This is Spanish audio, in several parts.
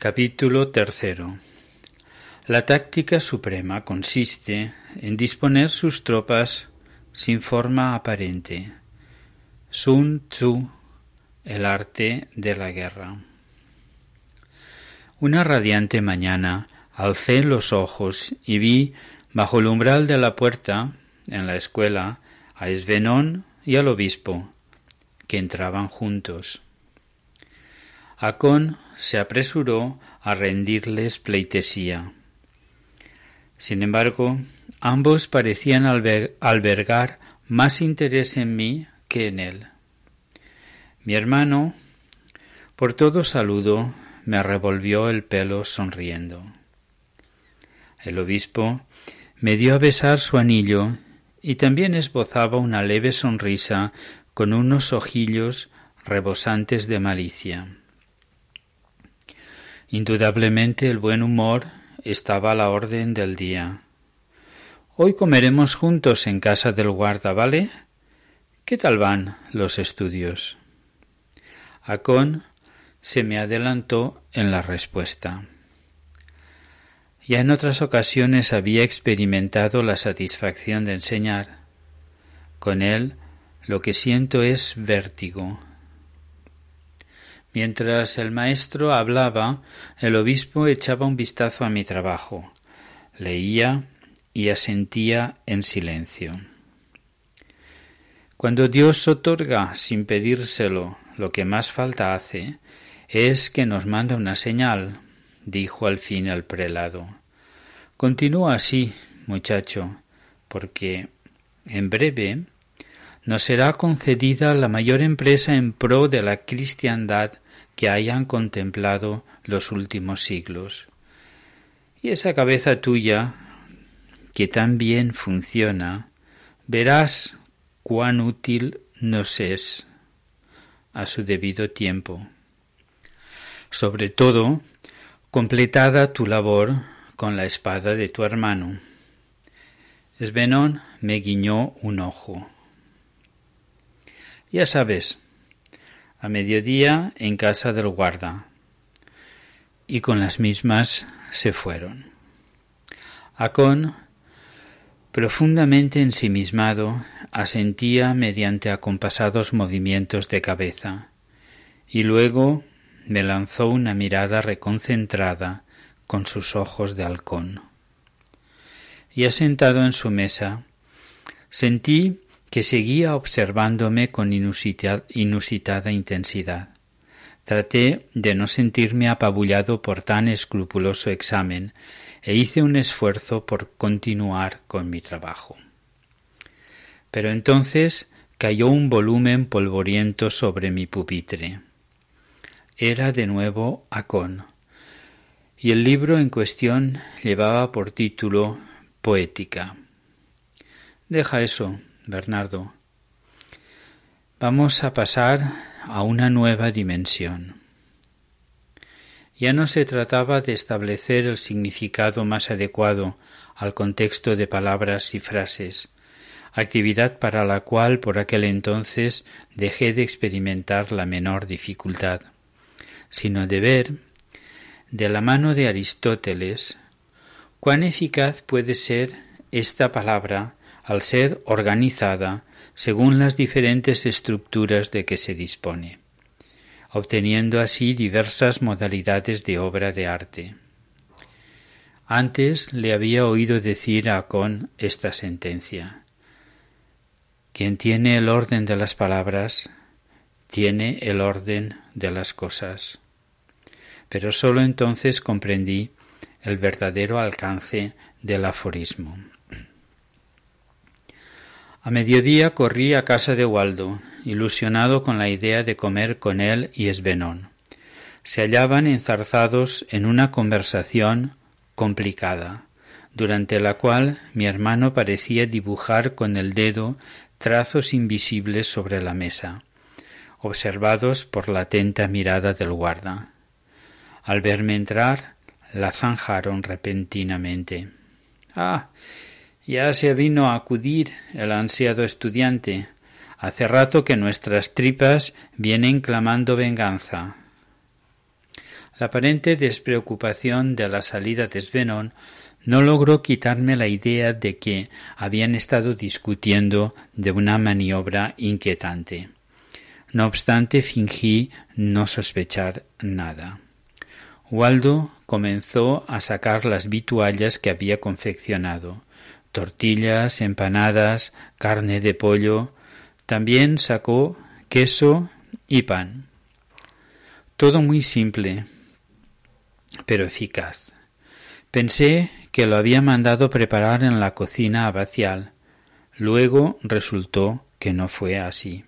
Capítulo tercero. La táctica suprema consiste en disponer sus tropas sin forma aparente. Sun Tzu, el arte de la guerra. Una radiante mañana alcé los ojos y vi bajo el umbral de la puerta, en la escuela, a Esvenón y al obispo, que entraban juntos. Acón se apresuró a rendirles pleitesía. Sin embargo, ambos parecían albergar más interés en mí que en él. Mi hermano, por todo saludo, me revolvió el pelo sonriendo. El obispo me dio a besar su anillo y también esbozaba una leve sonrisa con unos ojillos rebosantes de malicia. Indudablemente el buen humor estaba a la orden del día. Hoy comeremos juntos en casa del guarda, ¿vale? ¿Qué tal van los estudios? Acón se me adelantó en la respuesta. Ya en otras ocasiones había experimentado la satisfacción de enseñar. Con él lo que siento es vértigo, Mientras el maestro hablaba, el obispo echaba un vistazo a mi trabajo, leía y asentía en silencio. Cuando Dios otorga sin pedírselo lo que más falta hace, es que nos manda una señal, dijo al fin el prelado. Continúa así, muchacho, porque en breve nos será concedida la mayor empresa en pro de la cristiandad que hayan contemplado los últimos siglos. Y esa cabeza tuya, que tan bien funciona, verás cuán útil nos es a su debido tiempo. Sobre todo, completada tu labor con la espada de tu hermano. Esbenón me guiñó un ojo. Ya sabes, a mediodía en casa del guarda, y con las mismas se fueron. Acón, profundamente ensimismado, asentía mediante acompasados movimientos de cabeza, y luego me lanzó una mirada reconcentrada con sus ojos de halcón. Y asentado en su mesa, sentí que seguía observándome con inusitada intensidad. Traté de no sentirme apabullado por tan escrupuloso examen e hice un esfuerzo por continuar con mi trabajo. Pero entonces cayó un volumen polvoriento sobre mi pupitre. Era de nuevo Acón, y el libro en cuestión llevaba por título Poética. Deja eso, Bernardo. Vamos a pasar a una nueva dimensión. Ya no se trataba de establecer el significado más adecuado al contexto de palabras y frases, actividad para la cual por aquel entonces dejé de experimentar la menor dificultad, sino de ver, de la mano de Aristóteles, cuán eficaz puede ser esta palabra al ser organizada según las diferentes estructuras de que se dispone, obteniendo así diversas modalidades de obra de arte. Antes le había oído decir a Con esta sentencia. Quien tiene el orden de las palabras, tiene el orden de las cosas. Pero sólo entonces comprendí el verdadero alcance del aforismo. A mediodía corrí a casa de Waldo, ilusionado con la idea de comer con él y Esbenón. Se hallaban enzarzados en una conversación complicada, durante la cual mi hermano parecía dibujar con el dedo trazos invisibles sobre la mesa, observados por la atenta mirada del guarda. Al verme entrar, la zanjaron repentinamente. Ah, ya se vino a acudir el ansiado estudiante. Hace rato que nuestras tripas vienen clamando venganza. La aparente despreocupación de la salida de Svenón no logró quitarme la idea de que habían estado discutiendo de una maniobra inquietante. No obstante, fingí no sospechar nada. Waldo comenzó a sacar las vituallas que había confeccionado tortillas, empanadas, carne de pollo. También sacó queso y pan. Todo muy simple, pero eficaz. Pensé que lo había mandado preparar en la cocina abacial. Luego resultó que no fue así.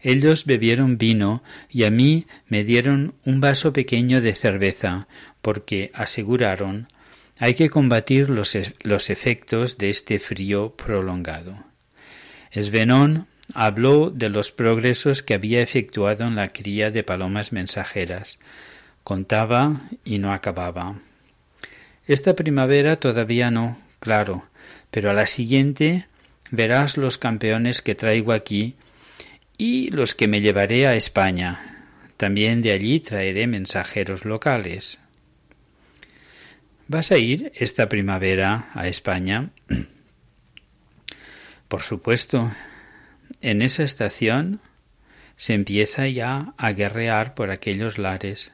Ellos bebieron vino y a mí me dieron un vaso pequeño de cerveza, porque aseguraron hay que combatir los, e, los efectos de este frío prolongado. Esvenón habló de los progresos que había efectuado en la cría de palomas mensajeras. Contaba y no acababa. Esta primavera todavía no, claro, pero a la siguiente verás los campeones que traigo aquí y los que me llevaré a España. También de allí traeré mensajeros locales. ¿Vas a ir esta primavera a España? Por supuesto. En esa estación se empieza ya a guerrear por aquellos lares.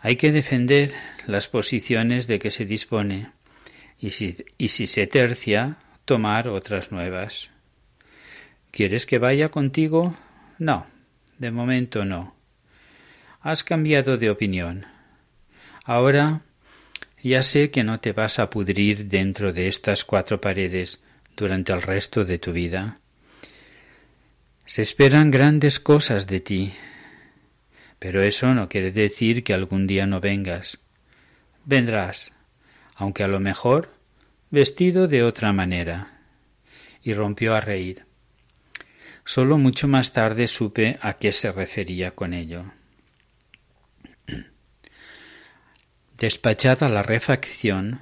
Hay que defender las posiciones de que se dispone y si, se tercia, tomar otras nuevas. ¿Quieres que vaya contigo? No, de momento no. Has cambiado de opinión. Ahora ya sé que no te vas a pudrir dentro de estas cuatro paredes durante el resto de tu vida. Se esperan grandes cosas de ti, pero eso no quiere decir que algún día no vengas. Vendrás, aunque a lo mejor vestido de otra manera. Y rompió a reír. Solo mucho más tarde supe a qué se refería con ello. Despachada la refacción,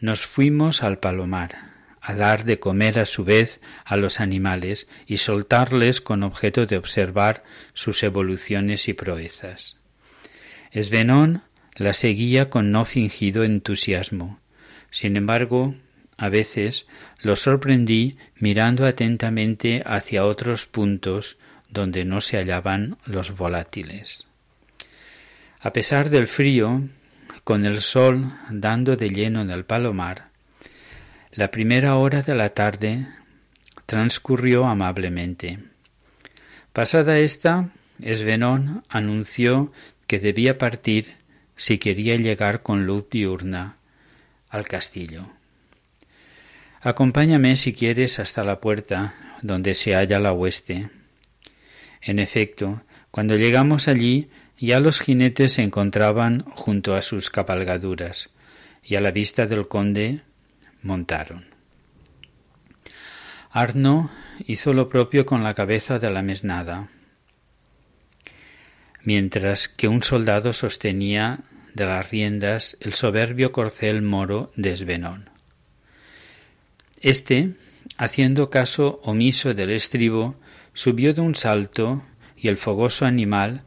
nos fuimos al palomar, a dar de comer a su vez a los animales y soltarles con objeto de observar sus evoluciones y proezas. Esvenón la seguía con no fingido entusiasmo. Sin embargo, a veces lo sorprendí mirando atentamente hacia otros puntos donde no se hallaban los volátiles. A pesar del frío, con el sol dando de lleno en el palomar, la primera hora de la tarde transcurrió amablemente. Pasada esta, Esvenón anunció que debía partir si quería llegar con luz diurna al castillo. Acompáñame si quieres hasta la puerta donde se halla la hueste. En efecto, cuando llegamos allí ya los jinetes se encontraban junto a sus cabalgaduras, y a la vista del conde montaron. Arno hizo lo propio con la cabeza de la mesnada, mientras que un soldado sostenía de las riendas el soberbio corcel moro de Esbenón. Este, haciendo caso omiso del estribo, subió de un salto y el fogoso animal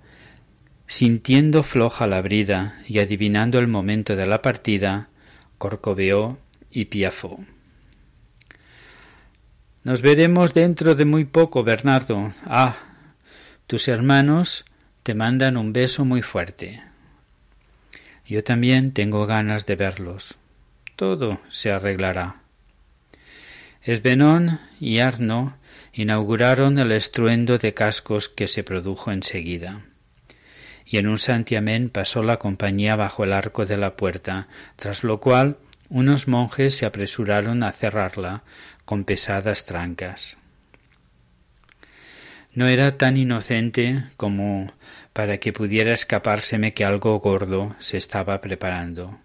Sintiendo floja la brida y adivinando el momento de la partida, corcoveó y piafó. Nos veremos dentro de muy poco, Bernardo. Ah, tus hermanos te mandan un beso muy fuerte. Yo también tengo ganas de verlos. Todo se arreglará. Esbenón y Arno inauguraron el estruendo de cascos que se produjo enseguida y en un santiamén pasó la compañía bajo el arco de la puerta, tras lo cual unos monjes se apresuraron a cerrarla con pesadas trancas. No era tan inocente como para que pudiera escapárseme que algo gordo se estaba preparando.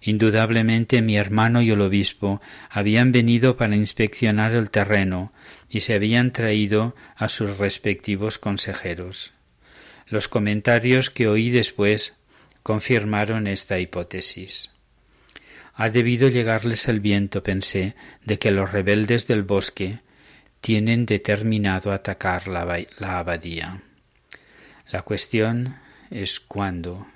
Indudablemente mi hermano y el obispo habían venido para inspeccionar el terreno y se habían traído a sus respectivos consejeros. Los comentarios que oí después confirmaron esta hipótesis. Ha debido llegarles el viento, pensé, de que los rebeldes del bosque tienen determinado atacar la, abadía. La cuestión es cuándo.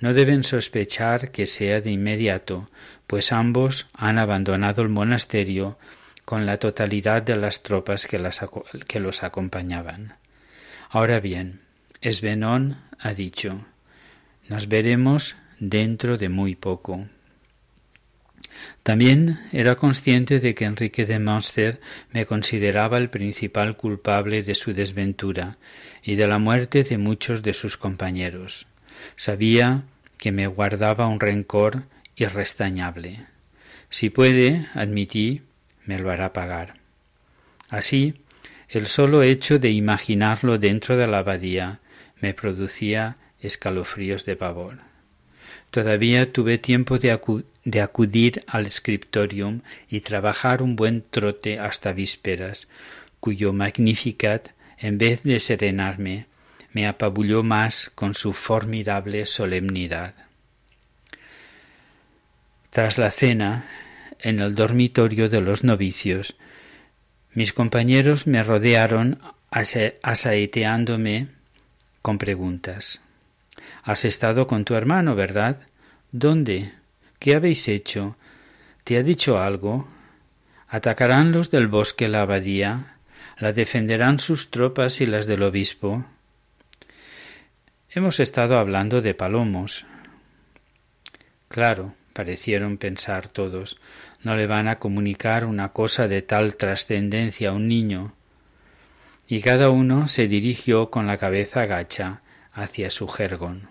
No deben sospechar que sea de inmediato, pues ambos han abandonado el monasterio con la totalidad de las tropas que los acompañaban. Ahora bien, Esbenón ha dicho, nos veremos dentro de muy poco. También era consciente de que Enrique de Munster me consideraba el principal culpable de su desventura y de la muerte de muchos de sus compañeros. Sabía que me guardaba un rencor irrestañable. Si puede, admití, me lo hará pagar. Así, el solo hecho de imaginarlo dentro de la abadía me producía escalofríos de pavor. Todavía tuve tiempo de, acudir al scriptorium y trabajar un buen trote hasta vísperas, cuyo Magnificat, en vez de serenarme, me apabulló más con su formidable solemnidad. Tras la cena, en el dormitorio de los novicios, mis compañeros me rodearon asaeteándome con preguntas. Has estado con tu hermano, ¿verdad? ¿Dónde? ¿Qué habéis hecho? ¿Te ha dicho algo? ¿Atacarán los del bosque la abadía? ¿La defenderán sus tropas y las del obispo? Hemos estado hablando de palomos. Claro, parecieron pensar todos, no le van a comunicar una cosa de tal trascendencia a un niño. Y cada uno se dirigió con la cabeza gacha hacia su jergón.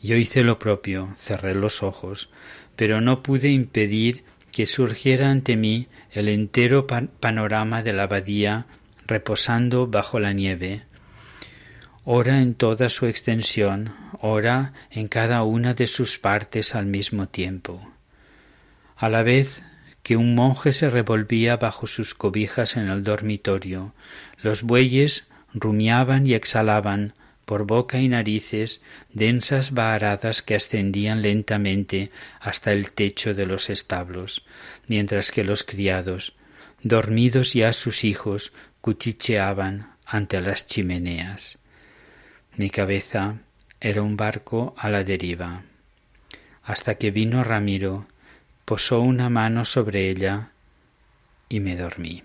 Yo hice lo propio, cerré los ojos, pero no pude impedir que surgiera ante mí el entero panorama de la abadía reposando bajo la nieve, ora en toda su extensión, ora en cada una de sus partes al mismo tiempo. A la vez que un monje se revolvía bajo sus cobijas en el dormitorio, los bueyes rumiaban y exhalaban por boca y narices densas baharadas que ascendían lentamente hasta el techo de los establos, mientras que los criados, dormidos ya sus hijos, cuchicheaban ante las chimeneas. Mi cabeza era un barco a la deriva. Hasta que vino Ramiro, posó una mano sobre ella y me dormí.